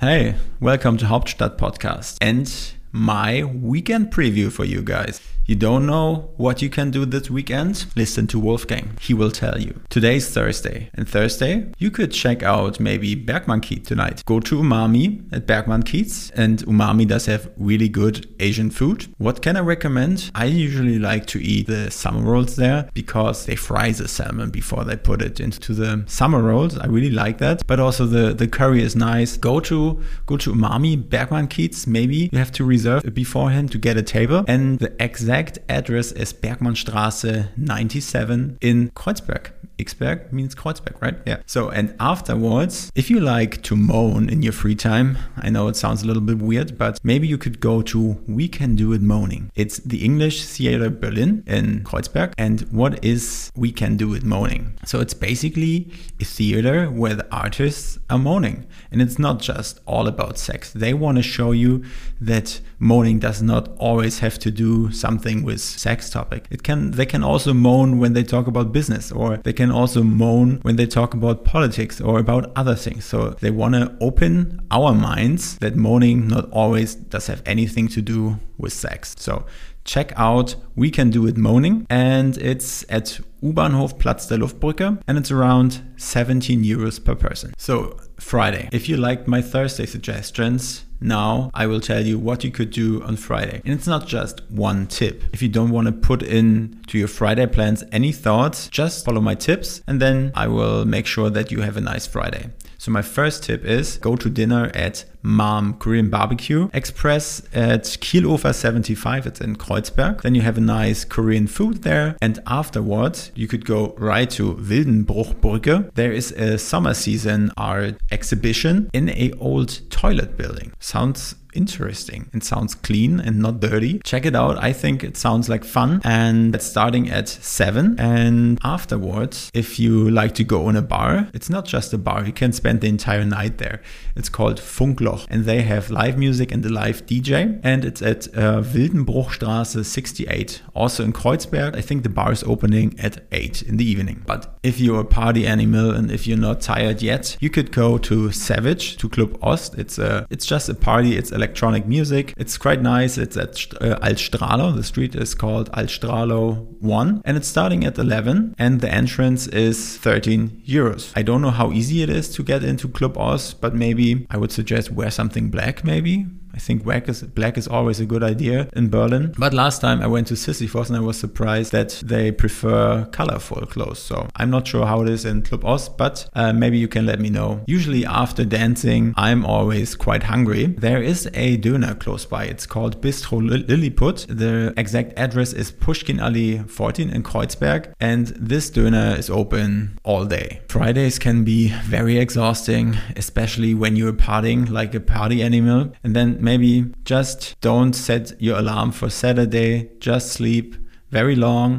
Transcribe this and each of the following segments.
Hey, welcome to Hauptstadt Podcast. And my weekend preview for you guys. You don't know what you can do this weekend? Listen to Wolfgang. He will tell you. Today's Thursday. And Thursday, you could check out maybe Bergmannkiez tonight. Go to Umami at Bergmannkiez. And Umami does have really good Asian food. What can I recommend? I usually like to eat the summer rolls there because they fry the salmon before they put it into the summer rolls. I really like that. But also the, the curry is nice. Go to go to Umami, Bergmannkiez. Maybe you have to reserve beforehand to get a table. And the exact exact address is Bergmannstraße 97 in Kreuzberg. Xberg means Kreuzberg, right? Yeah. So, and afterwards, if you like to moan in your free time, I know it sounds a little bit weird, but maybe you could go to We Can Do It Moaning. It's the English Theater Berlin in Kreuzberg. And what is We Can Do It Moaning? So, it's basically a theater where the artists are moaning. And it's not just all about sex. They want to show you that moaning does not always have to do something with sex topic. It can, they can also moan when they talk about business or they can can also moan when they talk about politics or about other things. So they want to open our minds that moaning not always does have anything to do with sex. So check out We Can Do It Moaning and it's at U-Bahnhof Platz der Luftbrücke and it's around 17 euros per person. So Friday. If you liked my Thursday suggestions, now I will tell you what you could do on Friday. And it's not just one tip. If you don't want to put in to your Friday plans any thoughts, just follow my tips and then I will make sure that you have a nice Friday. So my first tip is go to dinner at Mmaah Korean Barbecue Express at Kiehlufer 75. It's in Kreuzberg. Then you have a nice Korean food there. And afterwards, you could go right to Wildenbruchbrücke. There is a summer season art exhibition in a old toilet building. Sounds interesting. It sounds clean and not dirty. Check it out. I think it sounds like fun. And it's starting at 7. And afterwards, if you like to go in a bar, it's not just a bar. You can spend the entire night there. It's called Funkloch. And they have live music and a live DJ. And it's at uh, Wildenbruchstraße 68, also in Kreuzberg. I think the bar is opening at 8 in the evening. But if you're a party animal and if you're not tired yet, you could go to Savage, to Club Ost. It's a, it's just a party. It's electronic music. It's quite nice. It's at uh, Alt-Stralau. The street is called Alt-Stralau 1 and it's starting at 11 and the entrance is 13 euros. I don't know how easy it is to get into Club Ost, but maybe I would suggest wear something black maybe I think black is, black is always a good idea in Berlin. But last time I went to Sisyphos and I was surprised that they prefer colorful clothes. So I'm not sure how it is in Club Ost, but uh, maybe you can let me know. Usually after dancing, I'm always quite hungry. There is a döner close by. It's called Bistro Liliput. The exact address is Puschkinallee 14 in Kreuzberg. And this döner is open all day. Fridays can be very exhausting, especially when you're partying like a party animal. And then maybe just don't set your alarm for Saturday, just sleep very long,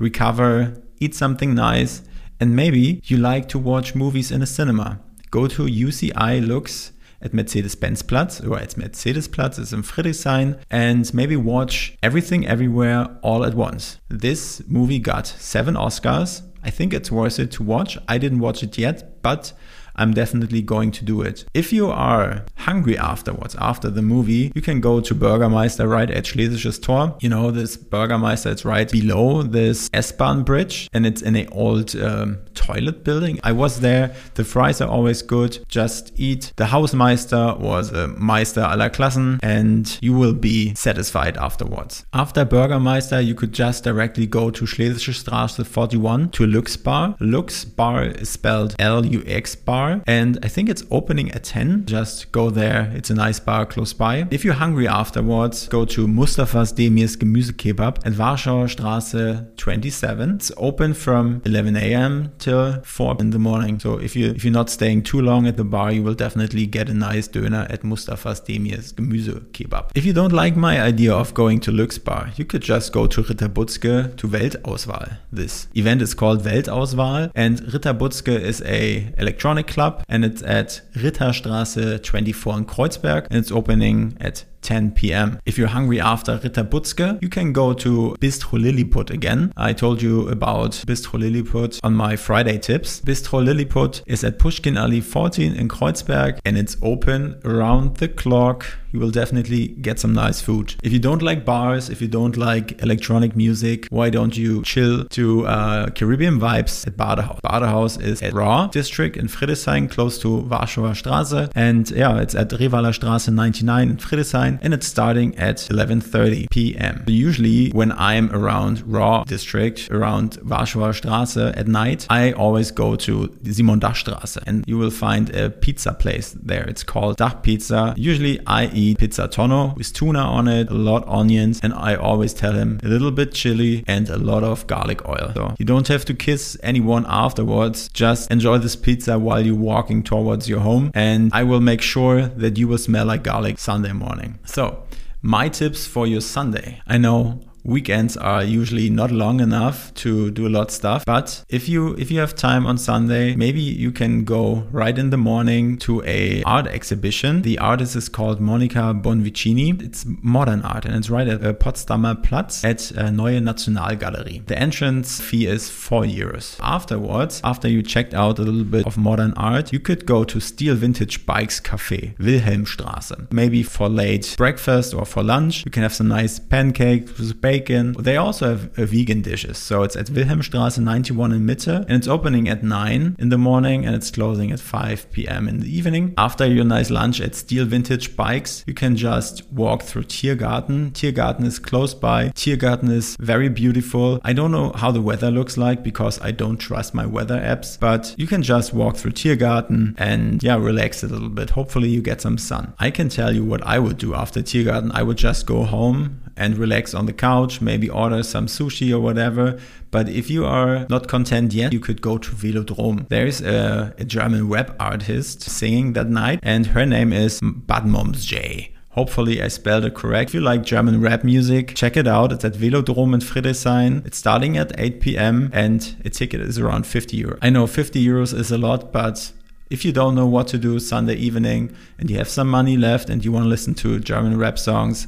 recover, eat something nice, and maybe you like to watch movies in a cinema. Go to UCI Luxe at Mercedes-Benz-Platz or at Mercedes-Platz is in Friedrichshain and maybe watch Everything Everywhere all at once. This movie got seven Oscars. I think it's worth it to watch. I didn't watch it yet, but I'm definitely going to do it. If you are hungry afterwards, after the movie, you can go to Burgermeister right at Schlesisches Tor. You know, this Burgermeister is right below this S-Bahn bridge and it's in a old um, toilet building. I was there. The fries are always good. Just eat the Hausmeister was a Meister aller Klassen and you will be satisfied afterwards. After Burgermeister, you could just directly go to Schlesische Straße 41 to Lux Bar. Lux Bar is spelled L-U-X bar bar and I think it's opening at 10. Just go there. It's a nice bar close by. If you're hungry afterwards, go to Mustafas Demir's Gemüsekebab at Warschauer Straße 27. It's open from 11 a.m. till 4 in the morning. So if you if you're not staying too long at the bar, you will definitely get a nice döner at Mustafas Demir's Gemüsekebab. If you don't like my idea of going to Lux Bar, you could just go to Ritter Butzke to Weltauswahl. This event is called Weltauswahl and Ritter Butzke is a electronic club and it's at Ritterstraße 24 in Kreuzberg. And it's opening at 10 p.m. If you're hungry after Ritter Butzke, you can go to Bistro Liliput again. I told you about Bistro Liliput on my Friday tips. Bistro Liliput is at Puschkinallee 14 in Kreuzberg and it's open around the clock you will definitely get some nice food. If you don't like bars, if you don't like electronic music, why don't you chill to uh, Caribbean vibes at Badehaus? Badehaus is at Raw district in Friedrichshain, close to Warschauer Straße. And yeah, it's at Revaler Straße 99 in Friedrichshain and it's starting at 11.30 p.m. Usually when I'm around Raw district, around Warschauer Straße at night, I always go to Simon-Dach-Straße and you will find a pizza place there. It's called Dach Pizza. Usually I eat pizza tonno with tuna on it, a lot of onions, and I always tell him a little bit chili and a lot of garlic oil. So you don't have to kiss anyone afterwards. Just enjoy this pizza while you're walking towards your home, and I will make sure that you will smell like garlic Sunday morning. So my tips for your Sunday. I know weekends are usually not long enough to do a lot of stuff but if you if you have time on sunday maybe you can go right in the morning to a art exhibition. The artist is called monica bonvicini. It's modern art and it's right at uh, potsdamer platz at uh, neue nationalgalerie. The entrance fee is four euros. Afterwards after you checked out a little bit of modern art you could go to steel vintage bikes cafe wilhelmstraße. Maybe for late breakfast or for lunch you can have some nice pancakes with bacon. They also have uh, vegan dishes. So it's at Wilhelmstraße 91 in Mitte and it's opening at 9 in the morning and it's closing at 5 p.m. in the evening. After your nice lunch at Steel Vintage Bikes, you can just walk through Tiergarten. Tiergarten is close by. Tiergarten is very beautiful. I don't know how the weather looks like because I don't trust my weather apps, but you can just walk through Tiergarten and yeah, relax a little bit. Hopefully you get some sun. I can tell you what I would do after Tiergarten. I would just go home and relax on the couch, maybe order some sushi or whatever. But if you are not content yet, you could go to Velodrom. There is a, a German rap artist singing that night, and her name is Badmómzjay. Hopefully I spelled it correct. If you like German rap music, check it out. It's at Velodrom in Friedrichshain. It's starting at 8 p.m. and a ticket is around 50 euros. I know 50 euros is a lot, but if you don't know what to do Sunday evening and you have some money left and you want to listen to German rap songs,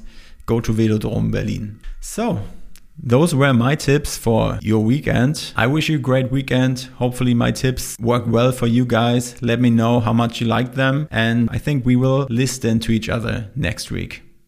go to Velodrom Berlin. So, those were my tips for your weekend. I wish you a great weekend. Hopefully, my tips work well for you guys. Let me know how much you like them, and I think we will listen to each other next week.